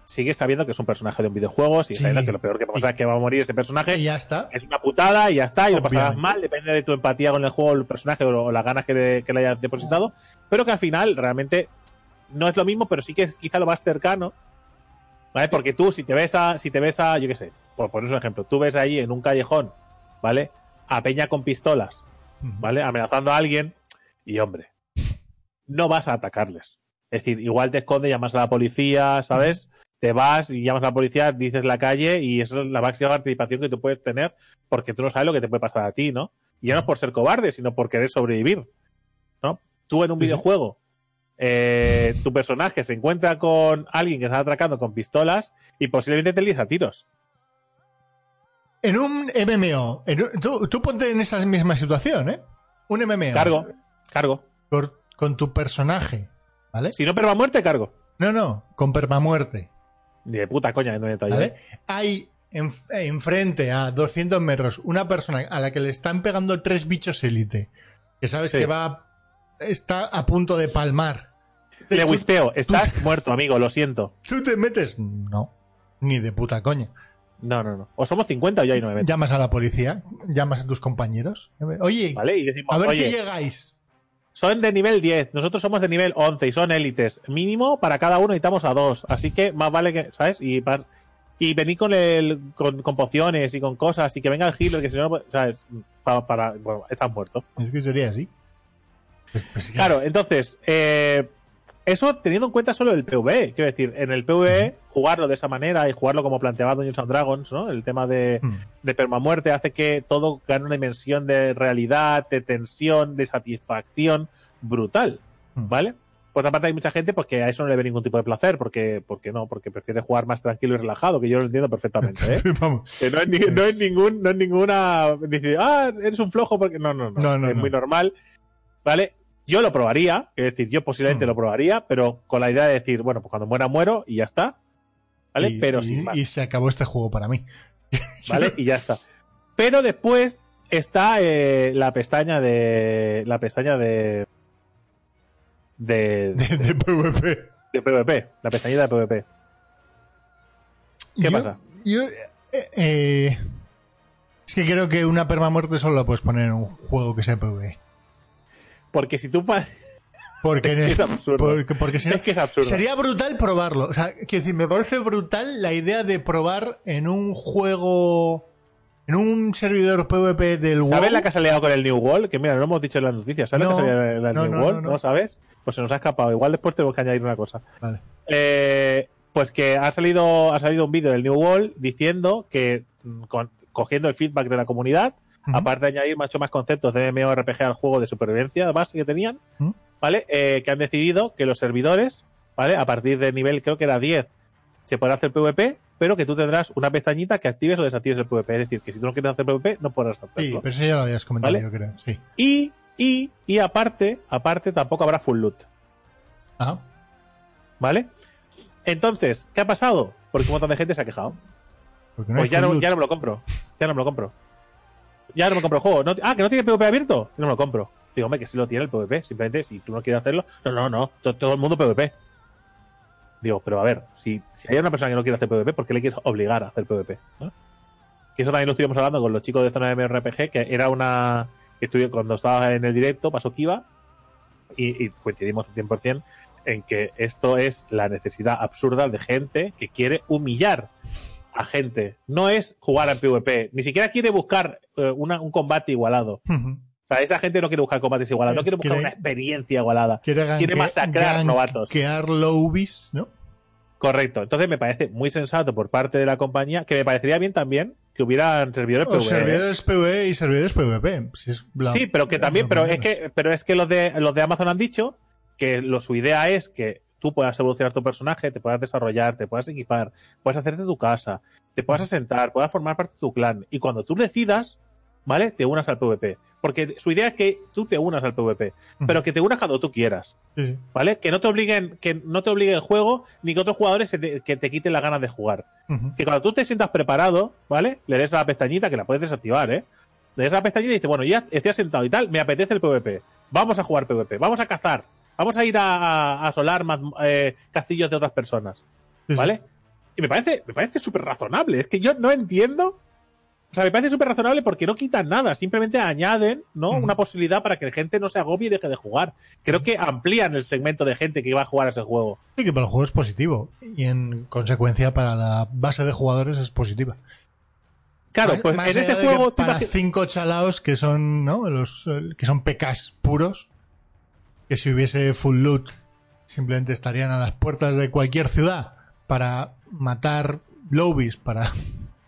eso. sigue sabiendo que es un personaje de un videojuego, sigue Sí. sabiendo que lo peor que pasa es que va a morir ese personaje. Y ya está. es una putada y ya está, y lo pasarás mal, depende de tu empatía con el juego, el personaje o, las ganas que le, que le hayas depositado, pero que al final realmente no es lo mismo, pero sí que es quizá lo más cercano, ¿vale? Porque tú, si te ves a, si te ves a, yo qué sé, por poner un ejemplo, tú ves allí en un callejón, ¿vale? A Peña con pistolas, ¿vale? Amenazando a alguien, y hombre, no vas a atacarles. Es decir, igual te escondes, llamas a la policía, ¿sabes? Te vas y llamas a la policía, dices la calle y eso es la máxima participación que tú puedes tener porque tú no sabes lo que te puede pasar a ti, ¿no? Y ya no es por ser cobarde, sino por querer sobrevivir, ¿no? Tú en un Sí, videojuego, eh, tu personaje se encuentra con alguien que está atracando con pistolas y posiblemente te líes a tiros. En un MMO, en un- tú, tú ponte en esa misma situación, ¿eh? Un MMO. Cargo, cargo. Con, con tu personaje, ¿vale? Si no perma muerte, cargo. No, no, con permamuerte. Ni de puta coña, no me meto ahí, ¿Vale? ¿eh? Hay en- enfrente a 200 metros una persona a la que le están pegando tres bichos élite. Que sabes Sí. que va. Está a punto de palmar. Le wispeo, estás muerto, amigo, lo siento. ¿Tú te metes? No. Ni de puta coña. No, no, no. O somos 50 o ya no me meto. Llamas a la policía, llamas a tus compañeros. Oye, ¿Vale? Decimos, a ver oye, si llegáis. Son de nivel 10, nosotros somos de nivel 11 y son élites. Mínimo para cada uno necesitamos a dos. Así que más vale que, ¿sabes? Y, y venir con, el, con, con pociones y con cosas y que venga el healer, que si no, pues, ¿sabes? Pa- para, bueno, estás muerto. Es que sería así. Pues- pues. Claro, entonces, eh, Eso teniendo en cuenta solo el PvE. Quiero decir, en el PvE, jugarlo de esa manera y jugarlo como planteaba Dungeons and Dragons, ¿no? El tema de, Mm. de permamuerte hace que todo gane una dimensión de realidad, de tensión, de satisfacción brutal. Mm. ¿Vale? Por otra parte, hay mucha gente pues, que a eso no le ve ningún tipo de placer, porque, porque no, porque prefiere jugar más tranquilo y relajado, que yo lo entiendo perfectamente, ¿eh? Vamos. Que no es, ni- no es ningún, no es ninguna. Dice, ah, eres un flojo porque. No, no, no. No, no, es muy normal. ¿Vale? Yo lo probaría, es decir, yo posiblemente Mm. lo probaría, pero con la idea de decir, bueno, pues cuando muera, muero y ya está. ¿Vale? Y- pero y- sin más. Y se acabó este juego para mí. ¿Vale? Y ya está. Pero después está eh, la pestaña de. La pestaña de. De, De, de PvP. de PvP. La pestañita de PvP. ¿Qué Yo- pasa? Yo, eh, eh, es que creo que una permamuerte solo la puedes poner en un juego que sea PvE. Porque si tú. Porque, Es que es absurdo. porque, porque si no- Es que es absurdo. sería brutal probarlo. O sea, quiero decir, me parece brutal la idea de probar en un juego, en un servidor PvP del ¿Sabes WoW. la que ha liado con el New World? Que mira, no lo hemos dicho en las noticias. ¿Sabes No, la que ha liado en el no, New no, World? no, sabes? Pues se nos ha escapado. Igual después tenemos que añadir una cosa. Vale. Eh, pues que ha salido, ha salido un vídeo del New World diciendo que, mm, con- cogiendo el feedback de la comunidad, aparte de añadir mucho más conceptos de MMORPG al juego de supervivencia base que tenían. ¿Vale? Eh, que han decidido que los servidores, ¿vale? A partir del nivel, creo que era 10, se podrá hacer PvP, pero que tú tendrás una pestañita que actives o desactives el PvP. Es decir, que si tú no quieres hacer PvP, no podrás Sí, hacerlo. pero eso ya lo habías comentado, ¿Vale? yo creo. Sí. Y, y, y aparte, aparte tampoco habrá full loot, Ajá. ¿vale? Entonces, ¿qué ha pasado? Porque un montón de gente se ha quejado. No pues ya no, ya no me lo compro. Ya no me lo compro. Ya no me compro el juego. No- ah, que no tiene PvP abierto. No me lo compro. Digo, hombre, que sí lo tiene el PvP. Simplemente, si tú no quieres hacerlo. No, no, no. to- Todo, el mundo PvP. Digo, pero a ver, si, si hay una persona que no quiere hacer PvP, ¿por qué le quieres obligar a hacer PvP? Que eso también lo estuvimos hablando con los chicos de Zona de MRPG, que era una. estuve, cuando estaba en el directo, pasó Kiva, y, y coincidimos al 100% en que esto es la necesidad absurda de gente que quiere humillar a gente. No es jugar en PvP, ni siquiera quiere buscar eh, una- un combate igualado. Ujú. O sea, esa gente no quiere buscar combates igualados, no quiere buscar quiere- una experiencia igualada. Quiere, Quiere masacrar novatos. gankear lobbies, ¿no? Correcto. Entonces me parece muy sensato por parte de la compañía, que me parecería bien también que hubieran servidores PvE. servidores PvE y servidores PvP. Si es la- Sí, pero que también, pero es que, pero es que los de los de Amazon han dicho que lo, su idea es que tú puedas evolucionar tu personaje, te puedas desarrollar, te puedas equipar, puedas hacerte tu casa, te puedas asentar, puedas formar parte de tu clan. Y cuando tú decidas, ¿vale? Te unas al PvP. Porque su idea es que tú te unas al PvP, pero que te unas cuando tú quieras. Sí. ¿Vale? Que no te obliguen, que no te obligue el juego, ni que otros jugadores se te- que te quiten las ganas de jugar. Que cuando tú te sientas preparado, ¿vale? Le des a la pestañita, que la puedes desactivar, ¿eh? Le des a la pestañita y dices, bueno, ya estoy asentado y tal, me apetece el PvP. Vamos a jugar PvP, vamos a cazar, vamos a ir a, a- a asolar más, eh, castillos de otras personas, sí. ¿vale? Y me parece, me parece súper razonable. Es que yo no entiendo. O sea, me parece súper razonable porque no quitan nada, simplemente añaden, ¿no? Una posibilidad para que la gente no se agobie y deje de jugar. Creo que amplían el segmento de gente que va a jugar a ese juego. Sí, que para el juego es positivo. Y en consecuencia para la base de jugadores es positiva. Claro, pues más en ese juego, para cinco chalaos que son, ¿no? Los eh, que son PKs puros, que si hubiese full loot simplemente estarían a las puertas de cualquier ciudad para matar lobbies, para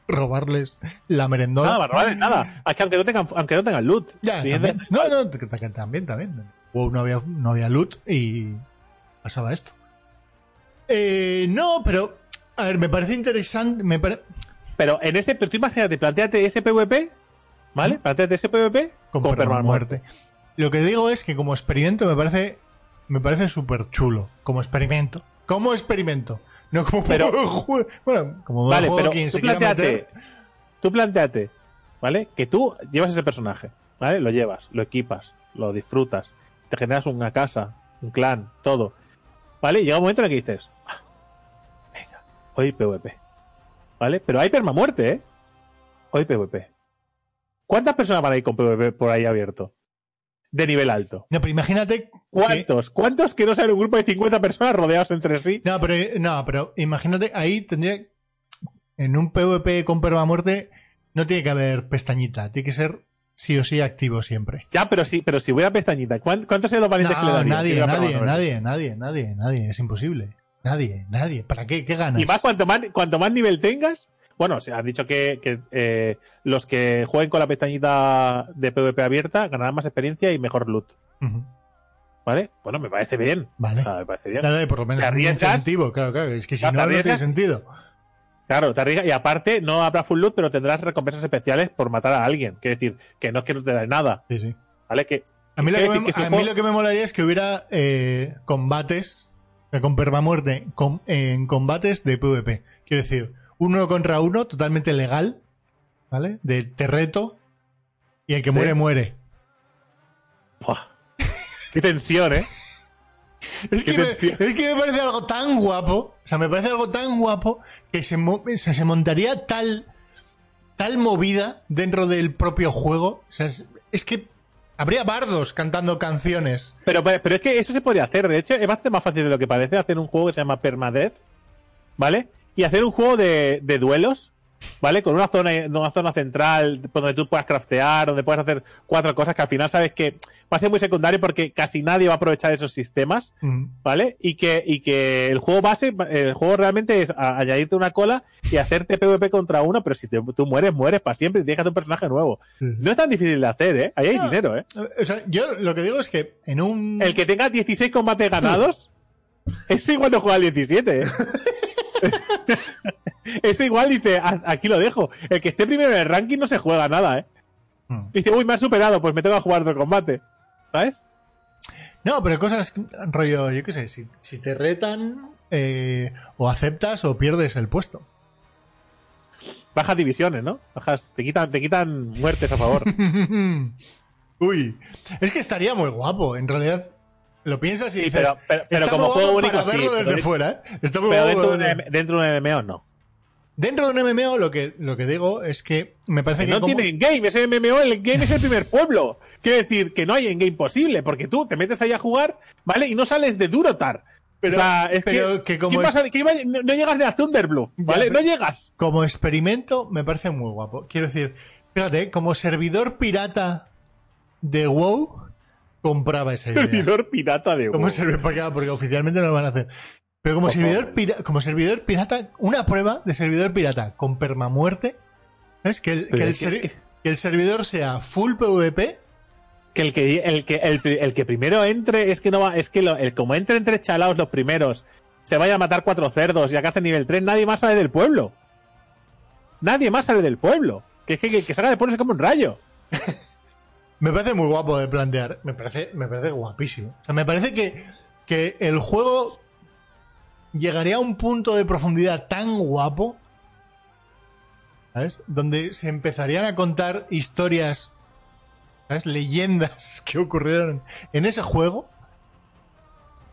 robarles la merendona. Nada, vale nada. Es que aunque no tengan, aunque no tengan loot. Ya, Sí, también. de- No, no, también, también. WoW no había, no había loot y pasaba esto. Eh, no, pero, a ver, me parece interesante. Me pare- Pero en ese, pero tú imagínate, planteate ese PvP, ¿vale? Planteate ese PvP con, con, permamuerte. Lo que digo es que como experimento me parece me parece súper chulo. Como experimento. Como experimento. No como Pero- bueno, como Vale, juego pero quien tú planteate, tú planteate, ¿vale? Que tú llevas ese personaje, ¿vale? Lo llevas, lo equipas, lo disfrutas, te generas una casa, un clan, todo, ¿vale? Y llega un momento en el que dices, "Ah, venga, hoy PvP, ¿vale? Pero hay permamuerte, ¿eh? Hoy PvP. ¿Cuántas personas van a ir con PvP por ahí abierto? De nivel alto. No, pero imagínate. que- ¿Cuántos? ¿Cuántos que no sean un grupo de 50 personas rodeados entre sí? No, pero, no, pero imagínate, ahí tendría. En un PvP con permamuerte no tiene que haber pestañita. Tiene que ser sí o sí activo siempre. Ya, pero sí, pero si voy a pestañita, ¿cuán- ¿cuántos son los valientes que le nadie, nadie, nadie, nadie, nadie, nadie. Es imposible. Nadie, nadie. ¿Para qué? ¿Qué ganas? Y más cuanto más, cuanto más nivel tengas, bueno, se han dicho que, que, eh, los que jueguen con la pestañita de PvP abierta ganarán más experiencia y mejor loot. ¿Vale? Bueno, me parece bien. Vale. Me parece bien. Dale, por lo menos claro, claro. Es que si no, no tiene sentido. Claro, te arriesgas. Y aparte, no habrá full loot, pero tendrás recompensas especiales por matar a alguien. Quiere decir, que no es que no te da nada. Sí, sí. ¿Vale? Que, A mí, lo que, me, que a mí lo que me molaría es que hubiera eh, combates eh, con permamuerte con- en combates de PvP. Quiero decir, uno contra uno, totalmente legal, ¿vale? De te reto y el que Sí. muere, muere. ¡buah! Qué tensión, ¿eh? Es que, me, tensión. es que me parece algo tan guapo, o sea, me parece algo tan guapo que se, mo- o sea, se montaría tal, tal movida dentro del propio juego. O sea, es, es que habría bardos cantando canciones. Pero, pero es que eso se podría hacer. De hecho, es bastante más fácil de lo que parece hacer un juego que se llama Permadeath, ¿vale? Y hacer un juego de, de duelos, ¿vale? Con una zona, una zona central donde tú puedas craftear, donde puedas hacer cuatro cosas que al final sabes que va a ser muy secundario porque casi nadie va a aprovechar esos sistemas. ¿vale? Y que, y que el juego base, el juego realmente es a- añadirte una cola y hacerte PvP contra uno, pero si te- tú mueres, mueres para siempre y tienes que hacer un personaje nuevo. No es tan difícil de hacer, ¿eh? Ahí hay No. dinero, ¿eh? O sea, yo lo que digo es que en un... El que tenga 16 combates ganados, ese igual no juega al 17, ¿eh? ese igual dice, "A- aquí lo dejo. El que esté primero en el ranking no se juega nada, ¿eh? Mm. Dice, uy, me ha superado, pues me tengo que jugar otro combate. ¿Sabes? No, pero cosas, rollo, yo qué sé, si, si te retan, eh, o aceptas o pierdes el puesto. Bajas divisiones, ¿no? Bajas, te quitan, te quitan muertes a favor. Uy, es que estaría muy guapo, en realidad. Lo piensas y Sí, dices, pero- pero- pero está como juego único, para sí, verlo pero desde de- fuera, ¿eh? Está muy Pero dentro de, dentro de un MMO no. Dentro de un MMO lo que, lo que digo es que me parece Que que no como- tiene endgame, ese MMO, el endgame es el primer pueblo. Quiere decir que no hay endgame posible, porque tú te metes ahí a jugar, ¿vale? Y no sales de Durotar. Pero- o sea, es pero que, que como ¿quién es- va a salir? ¿Quién va a- no, no llegas ni a Thunderbluff, ¿vale? Ya, no pero- llegas. como experimento me parece muy guapo. Quiero decir, fíjate, como servidor pirata de WoW, compraba esa idea. Servidor pirata de Como servidor, porque, porque oficialmente no lo van a hacer. Pero como servidor, favor. pira- como servidor pirata, una prueba de servidor pirata con permamuerte, ¿es? Que el, que el que- el servidor sea full PvP, Que el que el que el, que primero entre es que no va, es que lo- el, como entre entre chalaos los primeros, se vaya a matar cuatro cerdos y acá hace nivel 3, nadie más sale del pueblo. Nadie más sale del pueblo. Que es que, que, que salga del pueblo se come un rayo. me parece muy guapo de plantear. Me parece, me parece guapísimo. O sea, me parece que, que el juego llegaría a un punto de profundidad tan guapo, ¿sabes? Donde se empezarían a contar historias, ¿sabes? Leyendas que ocurrieron en ese juego.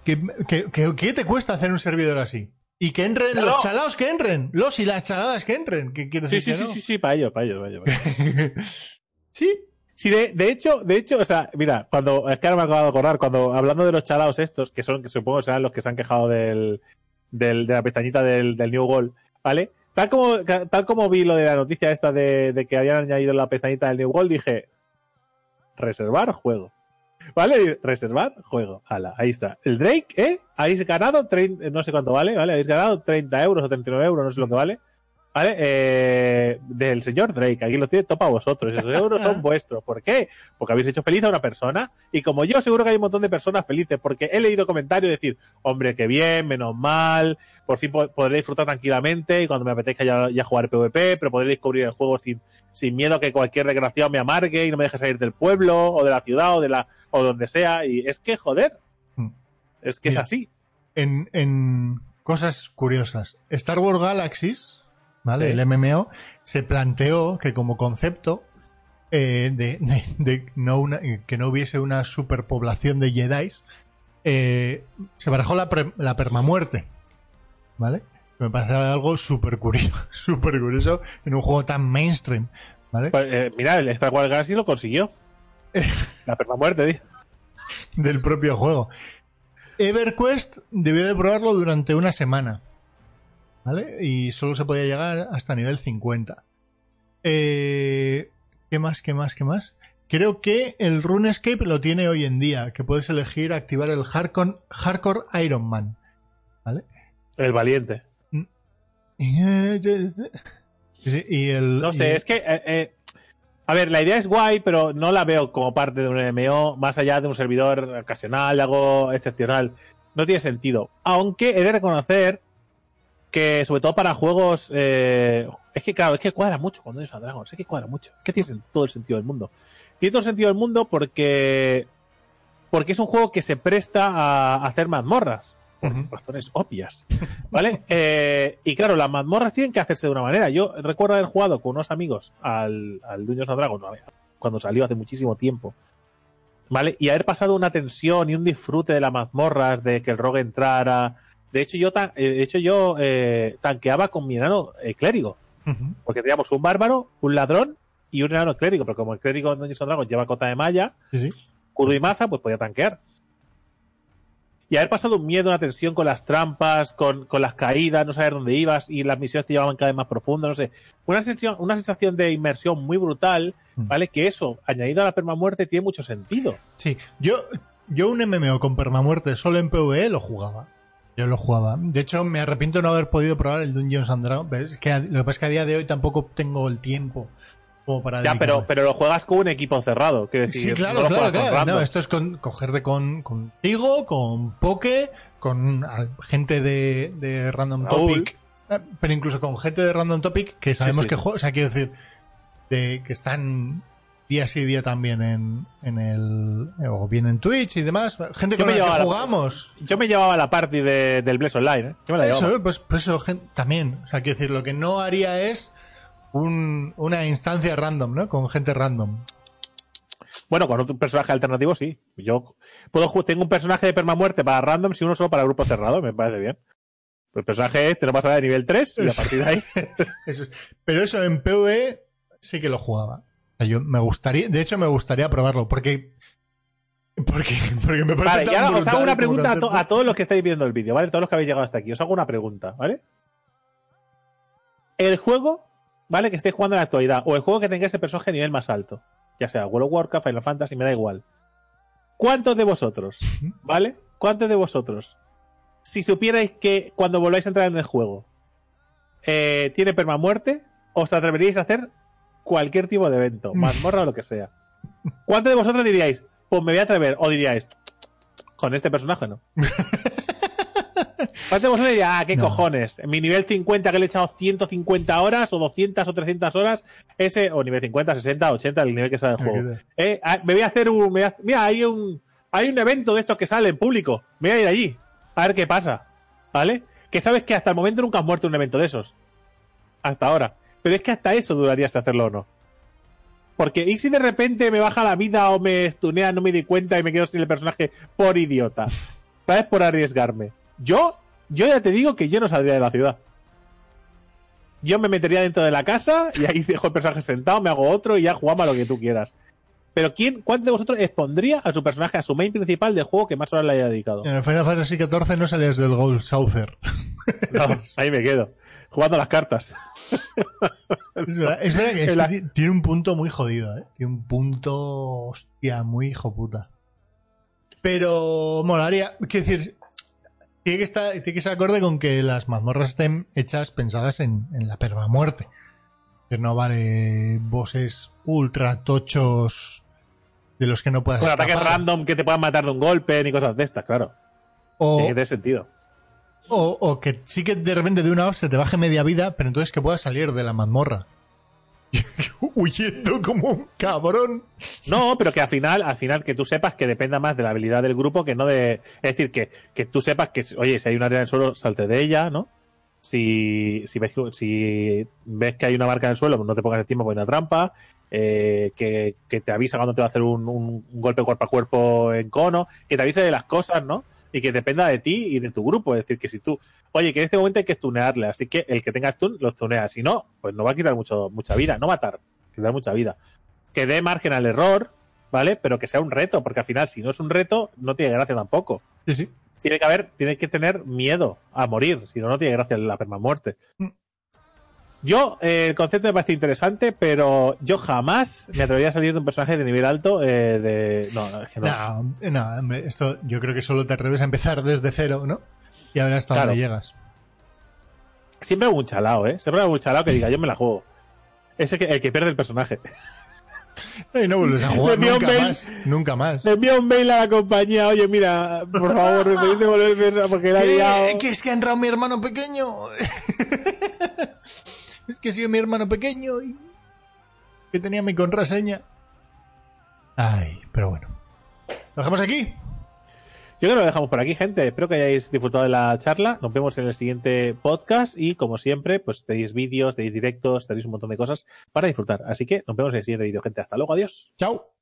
Que, que, que- ¿Qué te cuesta hacer un servidor así? Y que entren Claro. los chalaos que entren, los y las chaladas que entren. ¿Qué Sí, decir sí, que sí, sí, sí, para ello, para ello, para ello. para ello. sí, Sí, de, de hecho, de hecho, o sea, mira, cuando, es que ahora me acabo de acordar, cuando hablando de los chalaos estos, que son, que supongo serán los que se han quejado del, de la pestañita del, New Goal, ¿vale? Tal como, tal como vi lo de la noticia esta de, que habían añadido la pestañita del New Goal, dije, reservar juego. ¿Vale? Reservar juego. Hala, ahí está. El Drake, ¿eh? Habéis ganado 30, no sé cuánto vale, ¿vale? Habéis ganado 30 euros o 39 euros, no sé lo que vale. ¿Vale? Eh, del señor Drake. Aquí lo tiene topa vosotros. Esos euros son vuestros. ¿Por qué? Porque habéis hecho feliz a una persona. Y como yo, seguro que hay un montón de personas felices. Porque he leído comentarios decir, hombre, qué bien, menos mal. Por fin po- podré disfrutar tranquilamente. Y cuando me apetezca ya, ya jugar PvP. Pero podré descubrir el juego sin, sin miedo a que cualquier desgraciado me amargue y no me deje salir del pueblo o de la ciudad o de la o donde sea. Y es que, joder. Mm. Es que Mira. es así. en, en cosas curiosas. Star Wars Galaxies, ¿vale? Sí. El MMO, se planteó que como concepto eh, de, de- de no una- que no hubiese una superpoblación de Jedi, eh, se barajó la, pre- la permamuerte, ¿vale? Me parece algo súper curioso, súper curioso en un juego tan mainstream, ¿vale? Pues, eh, mira, el Star Wars Galaxy lo consiguió. la permamuerte, tío. del propio juego. EverQuest debió de probarlo durante una semana. ¿Vale? Y solo se podía llegar hasta nivel 50. Eh, ¿Qué más? ¿Qué más? ¿Qué más? creo que el RuneScape lo tiene hoy en día, que puedes elegir activar el Hardcore, hardcore Iron Man. ¿Vale? El valiente. Y el, no sé, es que. Eh, eh, a ver, la idea es guay, pero no la veo como parte de un MMO, más allá de un servidor ocasional, algo excepcional. No tiene sentido. Aunque he de reconocer que, sobre todo para juegos. Eh, es que, claro, es que cuadra mucho cuando es a Dragons. Es que cuadra mucho. Es que tiene todo el sentido del mundo. Tiene todo el sentido del mundo porque. Porque es un juego que se presta a hacer mazmorras por razones obvias. ¿Vale? Eh, y claro, las mazmorras tienen que hacerse de una manera. Yo recuerdo haber jugado con unos amigos al, al Dungeons and Dragons cuando salió hace muchísimo tiempo. ¿Vale? Y haber pasado una tensión y un disfrute de las mazmorras, de que el rogue entrara. De hecho, yo, eh, de hecho, yo eh, tanqueaba con mi enano clérigo. Porque teníamos un bárbaro, un ladrón y un enano clérigo. Pero como el clérigo en Dungeons Dragons lleva cota de malla, sí, y maza, pues podía tanquear y haber pasado un miedo, una tensión con las trampas, con, las caídas, no saber dónde ibas y las misiones te llevaban cada vez más profundo, no sé. Una sensación, una sensación de inmersión muy brutal, mm. ¿vale? Que eso, añadido a la permamuerte, tiene mucho sentido. Sí, yo, yo un MMO con permamuerte solo en PvE lo jugaba. Yo lo jugaba. De hecho, me arrepiento de no haber podido probar el Dungeons and Dragons. Que lo que pasa es que a día de hoy tampoco tengo el tiempo ya, pero, pero lo juegas con un equipo cerrado. Decir, sí, claro, claro, claro. esto es con, cogerte con, contigo, con Poke, con gente de, Random Topic. Eh, pero incluso con gente de Random Topic que sabemos que juega. O sea, quiero decir, de, que están día sí día también en, en el. o bien en Twitch y demás. Gente con la que jugamos. yo me llevaba la party del Bless Online, ¿eh? Yo me la eso, pues, pues eso, también. O sea, quiero decir, lo que no haría es una instancia random, ¿no? Con gente random. Bueno, con un personaje alternativo sí. Yo puedo tengo un personaje de permamuerte para random y uno solo para grupo cerrado, me parece bien. el personaje te lo dar de nivel 3 y a partir de ahí. Pero eso en PvE sí que lo jugaba. Yo me gustaría, de hecho me gustaría probarlo, porque porque, porque me parece Vale, y ahora os hago una pregunta a, a, todos los que estáis viendo el vídeo, ¿vale? Todos los que habéis llegado hasta aquí. Os hago una pregunta, ¿vale? El juego ¿vale? Que estéis jugando en la actualidad, o el juego que tenga ese personaje a nivel más alto, ya sea World of Warcraft, Final Fantasy, me da igual. ¿Cuántos de vosotros, ¿vale? ¿Cuántos de vosotros, si supierais que cuando volváis a entrar en el juego eh, tiene permamuerte, os atreveríais a hacer cualquier tipo de evento, mazmorra o lo que sea? ¿Cuántos de vosotros diríais, pues me voy a atrever? O diríais, con este personaje no. ¿Cuánto vosotros diría, ah, qué cojones. En mi nivel 50 que le he echado 150 horas o 200 o 300 horas, ese, o nivel 50, 60, 80, el nivel que sale del juego. Eh, me voy a hacer un, mira, hay un, hay un evento de estos que sale en público. Me voy a ir allí. A ver qué pasa. ¿Vale? Que sabes que hasta el momento nunca has muerto un evento de esos. Hasta ahora. Pero es que hasta eso duraría si hacerlo o no. Porque, ¿y si de repente me baja la vida o me estunea, no me di cuenta y me quedo sin el personaje por idiota? ¿Sabes? Por arriesgarme. Yo, yo ya te digo que yo no saldría de la ciudad. Yo me metería dentro de la casa y ahí dejo el personaje sentado, me hago otro y ya jugamos a lo que tú quieras. Pero ¿quién, ¿cuántos de vosotros expondría a su personaje, a su main principal del juego que más horas le haya dedicado? En el Final Fantasy XIV no salías del Gold Saucer. No, ahí me quedo. Jugando las cartas. Es verdad, que, tiene un punto muy jodido, ¿eh? Tiene un punto, hostia, muy hijo puta. Pero molaría, quiero decir, tiene que, estar, tiene que ser acorde con que las mazmorras estén hechas, pensadas en, la permamuerte. Que no vale bosses ultra tochos de los que no puedas. Con ataques random que te puedan matar de un golpe ni cosas de estas, claro. O, tiene que sentido. O, o, que sí que de repente de una hostia te baje media vida, pero entonces que puedas salir de la mazmorra. huyendo como un cabrón. No, pero que al final, al final que tú sepas que dependa más de la habilidad del grupo que no de. Es decir, que, que tú sepas que, oye, si hay una área en el suelo, salte de ella, ¿no? Si, si, ves, si ves que hay una marca en el suelo, pues no te pongas el tiempo por una trampa. Eh, que, que, te avisa cuando te va a hacer un, un, golpe cuerpo a cuerpo en cono, que te avise de las cosas, ¿no? Y que dependa de ti y de tu grupo. Es decir, que si tú, oye, que en este momento hay que stunearle, así que el que tenga stun lo stunea. Si no, pues no va a quitar mucho, mucha vida, no matar, quitar mucha vida. Que dé margen al error, ¿vale? Pero que sea un reto, porque al final, si no es un reto, no tiene gracia tampoco. Sí, sí. Tiene que haber, tiene que tener miedo a morir, si no, no tiene gracia la permamuerte. Mm. Yo, eh, el concepto me parece interesante, pero yo jamás me atrevería a salir de un personaje de nivel alto eh, de... No, es que no. No, no, hombre, esto yo creo que solo te atreves a empezar desde cero, ¿no? Y a ver hasta Claro. dónde llegas. Siempre hay un chalao, ¿eh? Siempre hay un chalao que diga, yo me la juego. Ese que, el que pierde el personaje. Y no vuelves a jugar nunca mail. más. Nunca más. Le envía un mail a la compañía, oye, mira, por favor, me podéis devolverme esa porque la he liado. ¿Qué? ¿Que es que ha entrado mi hermano pequeño? es que sido mi hermano pequeño y que tenía mi contraseña. Ay, pero bueno. ¿Lo dejamos aquí? Yo creo que lo dejamos por aquí, gente. Espero que hayáis disfrutado de la charla. Nos vemos en el siguiente podcast y, como siempre, pues tenéis vídeos, tenéis directos, tenéis un montón de cosas para disfrutar. Así que nos vemos en el siguiente vídeo, gente. Hasta luego, adiós. Chao.